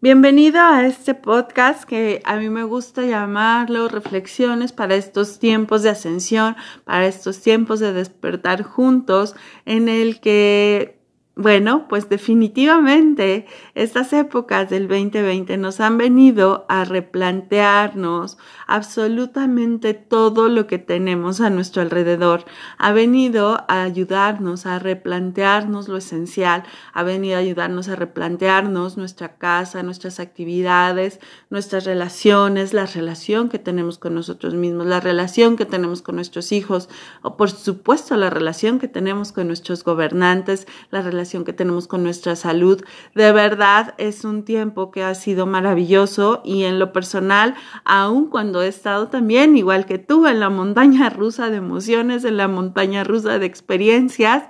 Bienvenido a este podcast que a mí me gusta llamarlo Reflexiones para estos tiempos de ascensión, para estos tiempos de despertar juntos, en el que bueno, pues definitivamente estas épocas del 2020 nos han venido a replantearnos absolutamente todo lo que tenemos a nuestro alrededor. Ha venido a ayudarnos a replantearnos lo esencial, ha venido a ayudarnos a replantearnos nuestra casa, nuestras actividades, nuestras relaciones, la relación que tenemos con nosotros mismos, la relación que tenemos con nuestros hijos, o por supuesto la relación que tenemos con nuestros gobernantes, la relación que tenemos con nuestra salud. De verdad es un tiempo que ha sido maravilloso y en lo personal, aun cuando he estado también, igual que tú, en la montaña rusa de emociones, en la montaña rusa de experiencias,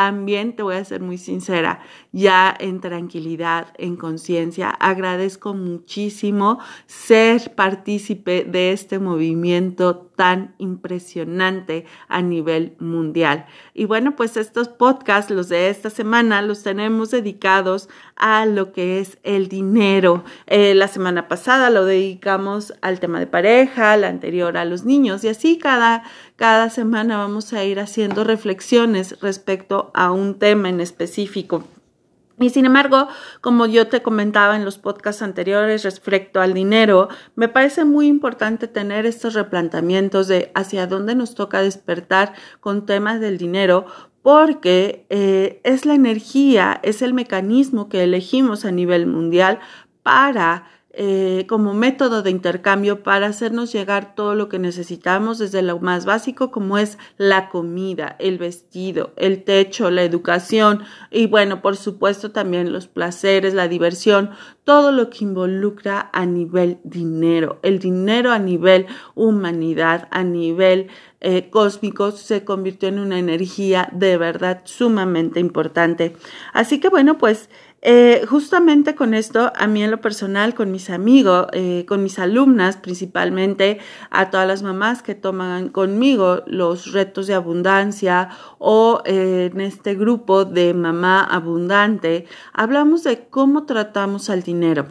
también te voy a ser muy sincera, ya en tranquilidad, en conciencia, agradezco muchísimo ser partícipe de este movimiento tan impresionante a nivel mundial. Y bueno, pues estos podcasts, los de esta semana, los tenemos dedicados a lo que es el dinero. Eh, la semana pasada lo dedicamos al tema de pareja, la anterior a los niños y así cada, cada semana vamos a ir haciendo reflexiones respecto a un tema en específico. Y sin embargo, como yo te comentaba en los podcasts anteriores respecto al dinero, me parece muy importante tener estos replanteamientos de hacia dónde nos toca despertar con temas del dinero, porque eh, es la energía, es el mecanismo que elegimos a nivel mundial para eh, como método de intercambio para hacernos llegar todo lo que necesitamos desde lo más básico como es la comida, el vestido, el techo, la educación y bueno, por supuesto también los placeres, la diversión, todo lo que involucra a nivel dinero. El dinero a nivel humanidad, a nivel eh, cósmico se convirtió en una energía de verdad sumamente importante. Así que bueno, pues eh, justamente con esto, a mí en lo personal, con mis amigos, eh, con mis alumnas principalmente, a todas las mamás que toman conmigo los retos de abundancia o eh, en este grupo de mamá abundante, hablamos de cómo tratamos al dinero.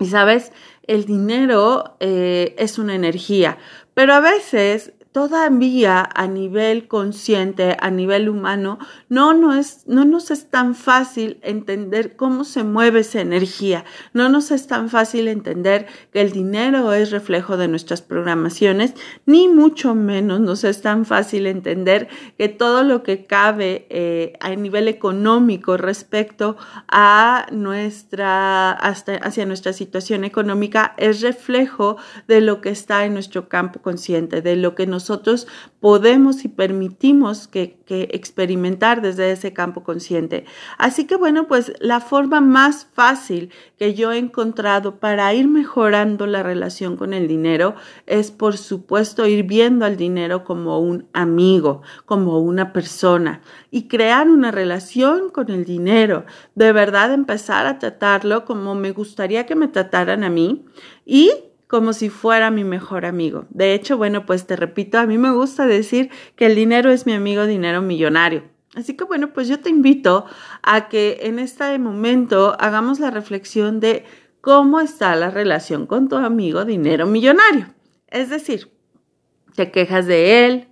Y sabes, el dinero es una energía, pero a veces todavía a nivel consciente, a nivel humano, no, no, es, no nos es tan fácil entender cómo se mueve esa energía, no nos es tan fácil entender que el dinero es reflejo de nuestras programaciones, ni mucho menos nos es tan fácil entender que todo lo que cabe eh, a nivel económico respecto a nuestra, hasta, hacia nuestra situación económica es reflejo de lo que está en nuestro campo consciente, de lo que nos nosotros podemos y permitimos que, experimentar desde ese campo consciente. Así que bueno, pues la forma más fácil que yo he encontrado para ir mejorando la relación con el dinero es por supuesto ir viendo al dinero como un amigo, como una persona y crear una relación con el dinero. De verdad empezar a tratarlo como me gustaría que me trataran a mí y como si fuera mi mejor amigo. De hecho, bueno, pues te repito, a mí me gusta decir que el dinero es mi amigo dinero millonario. Así que bueno, pues yo te invito a que en este momento hagamos la reflexión de cómo está la relación con tu amigo dinero millonario. Es decir, te quejas de él,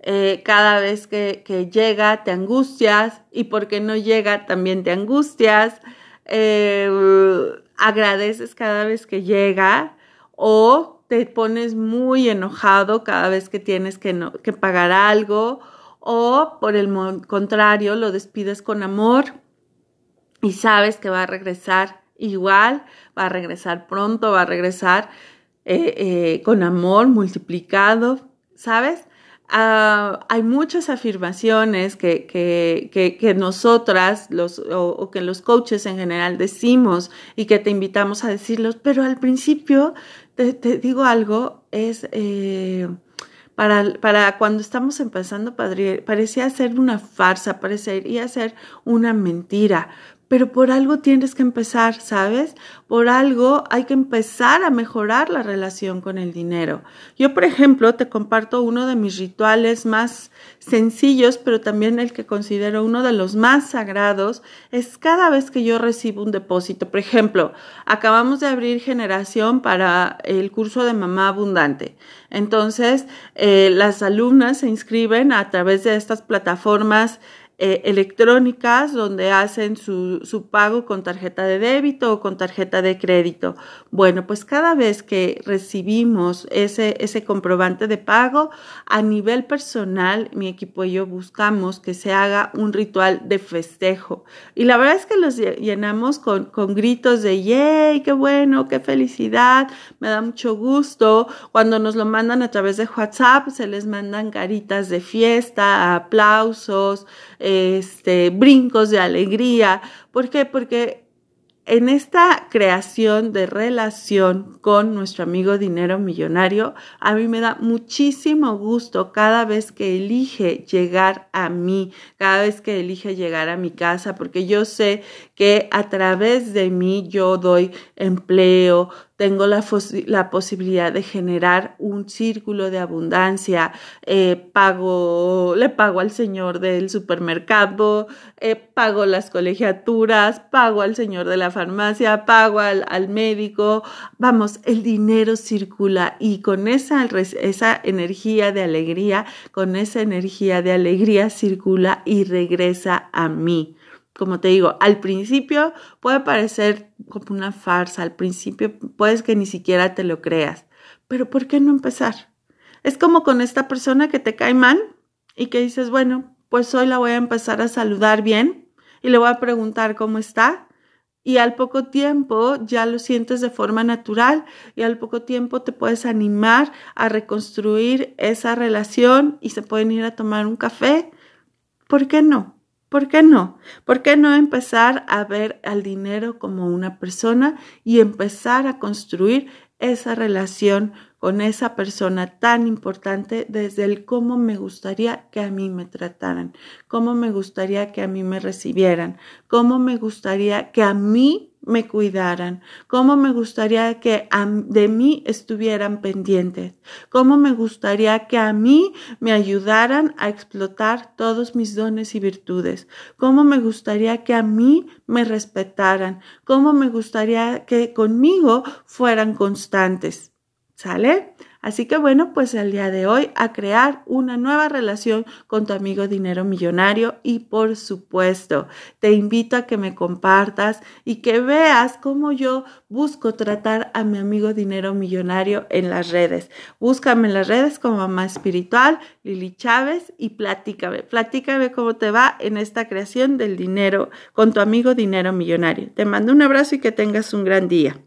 eh, cada vez que, llega te angustias y porque no llega también te angustias, eh, agradeces cada vez que llega, o te pones muy enojado cada vez que tienes que, pagar algo o por el contrario lo despides con amor y sabes que va a regresar igual, va a regresar pronto, va a regresar eh, eh, con amor multiplicado, ¿sabes? Ah, hay muchas afirmaciones que, que, que, nosotras o, que los coaches en general decimos y que te invitamos a decirlos, pero al principio te, digo algo, es eh, para, para, cuando estamos empezando, parecía ser una farsa, parecía ser una mentira, pero por algo tienes que empezar, ¿sabes? Por algo hay que empezar a mejorar la relación con el dinero. Yo, por ejemplo, te comparto uno de mis rituales más sencillos, pero también el que considero uno de los más sagrados, es cada vez que yo recibo un depósito. Por ejemplo, acabamos de abrir generación para el curso de mamá abundante. Entonces, eh, las alumnas se inscriben a través de estas plataformas eh, electrónicas donde hacen su, su, pago con tarjeta de débito o con tarjeta de crédito. Bueno, pues cada vez que recibimos ese, ese comprobante de pago, a nivel personal, mi equipo y yo buscamos que se haga un ritual de festejo. Y la verdad es que los llenamos con, con gritos de ¡yay! ¡Qué bueno! ¡Qué felicidad! Me da mucho gusto. Cuando nos lo mandan a través de WhatsApp, se les mandan caritas de fiesta, aplausos este, brincos de alegría. ¿Por qué? Porque en esta creación de relación con nuestro amigo dinero millonario, a mí me da muchísimo gusto cada vez que elige llegar a mí, cada vez que elige llegar a mi casa, porque yo sé que a través de mí yo doy empleo, tengo la, la, posibilidad de generar un círculo de abundancia, eh, pago, le pago al señor del supermercado, eh, pago las colegiaturas, pago al señor de la farmacia, pago al, al médico, vamos, el dinero circula y con esa, esa energía de alegría, con esa energía de alegría circula y regresa a mí como te digo, al principio puede parecer como una farsa, al principio puedes que ni siquiera te lo creas, pero ¿por qué no empezar? Es como con esta persona que te cae mal y que dices, bueno, pues hoy la voy a empezar a saludar bien y le voy a preguntar cómo está. Y al poco tiempo ya lo sientes de forma natural y al poco tiempo te puedes animar a reconstruir esa relación y se pueden ir a tomar un café. ¿Por qué no? ¿Por qué no? ¿Por qué no empezar a ver al dinero como una persona y empezar a construir esa relación con esa persona tan importante desde el cómo me gustaría que a mí me trataran, cómo me gustaría que a mí me recibieran, cómo me gustaría que a mí me cuidaran, cómo me gustaría que de mí estuvieran pendientes, cómo me gustaría que a mí me ayudaran a explotar todos mis dones y virtudes, cómo me gustaría que a mí me respetaran, cómo me gustaría que conmigo fueran constantes. ¿Sale? Así que bueno, pues el día de hoy a crear una nueva relación con tu amigo dinero millonario y por supuesto te invito a que me compartas y que veas cómo yo busco tratar a mi amigo dinero millonario en las redes. Búscame en las redes como mamá espiritual, Lili Chávez y platícame, platícame cómo te va en esta creación del dinero con tu amigo dinero millonario. Te mando un abrazo y que tengas un gran día.